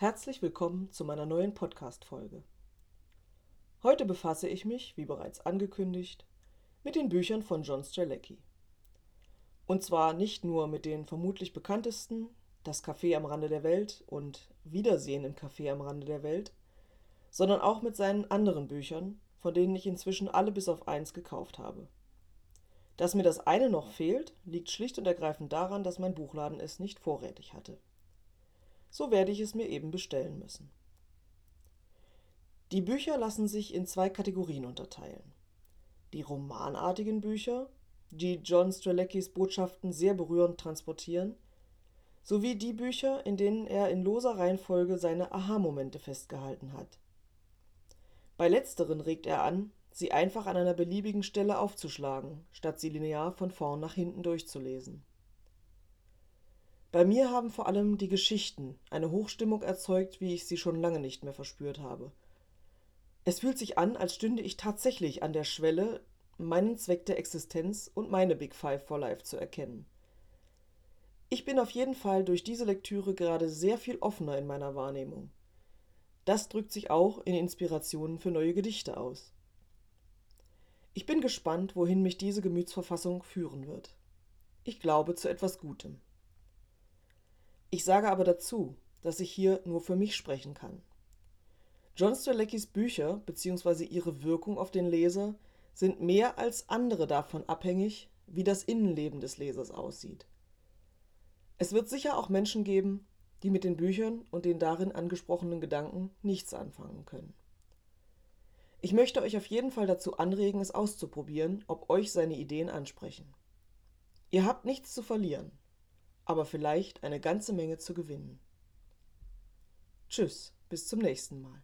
Herzlich willkommen zu meiner neuen Podcast-Folge. Heute befasse ich mich, wie bereits angekündigt, mit den Büchern von John Strzelecki. Und zwar nicht nur mit den vermutlich bekanntesten Das Café am Rande der Welt und Wiedersehen im Café am Rande der Welt, sondern auch mit seinen anderen Büchern, von denen ich inzwischen alle bis auf eins gekauft habe. Dass mir das eine noch fehlt, liegt schlicht und ergreifend daran, dass mein Buchladen es nicht vorrätig hatte. So werde ich es mir eben bestellen müssen. Die Bücher lassen sich in zwei Kategorien unterteilen. Die romanartigen Bücher, die John Streleckis Botschaften sehr berührend transportieren, sowie die Bücher, in denen er in loser Reihenfolge seine Aha-Momente festgehalten hat. Bei letzteren regt er an, sie einfach an einer beliebigen Stelle aufzuschlagen, statt sie linear von vorn nach hinten durchzulesen. Bei mir haben vor allem die Geschichten eine Hochstimmung erzeugt, wie ich sie schon lange nicht mehr verspürt habe. Es fühlt sich an, als stünde ich tatsächlich an der Schwelle, meinen Zweck der Existenz und meine Big Five for Life zu erkennen. Ich bin auf jeden Fall durch diese Lektüre gerade sehr viel offener in meiner Wahrnehmung. Das drückt sich auch in Inspirationen für neue Gedichte aus. Ich bin gespannt, wohin mich diese Gemütsverfassung führen wird. Ich glaube zu etwas Gutem. Ich sage aber dazu, dass ich hier nur für mich sprechen kann. John Streleckis Bücher bzw. ihre Wirkung auf den Leser sind mehr als andere davon abhängig, wie das Innenleben des Lesers aussieht. Es wird sicher auch Menschen geben, die mit den Büchern und den darin angesprochenen Gedanken nichts anfangen können. Ich möchte euch auf jeden Fall dazu anregen, es auszuprobieren, ob euch seine Ideen ansprechen. Ihr habt nichts zu verlieren, aber vielleicht eine ganze Menge zu gewinnen. Tschüss, bis zum nächsten Mal.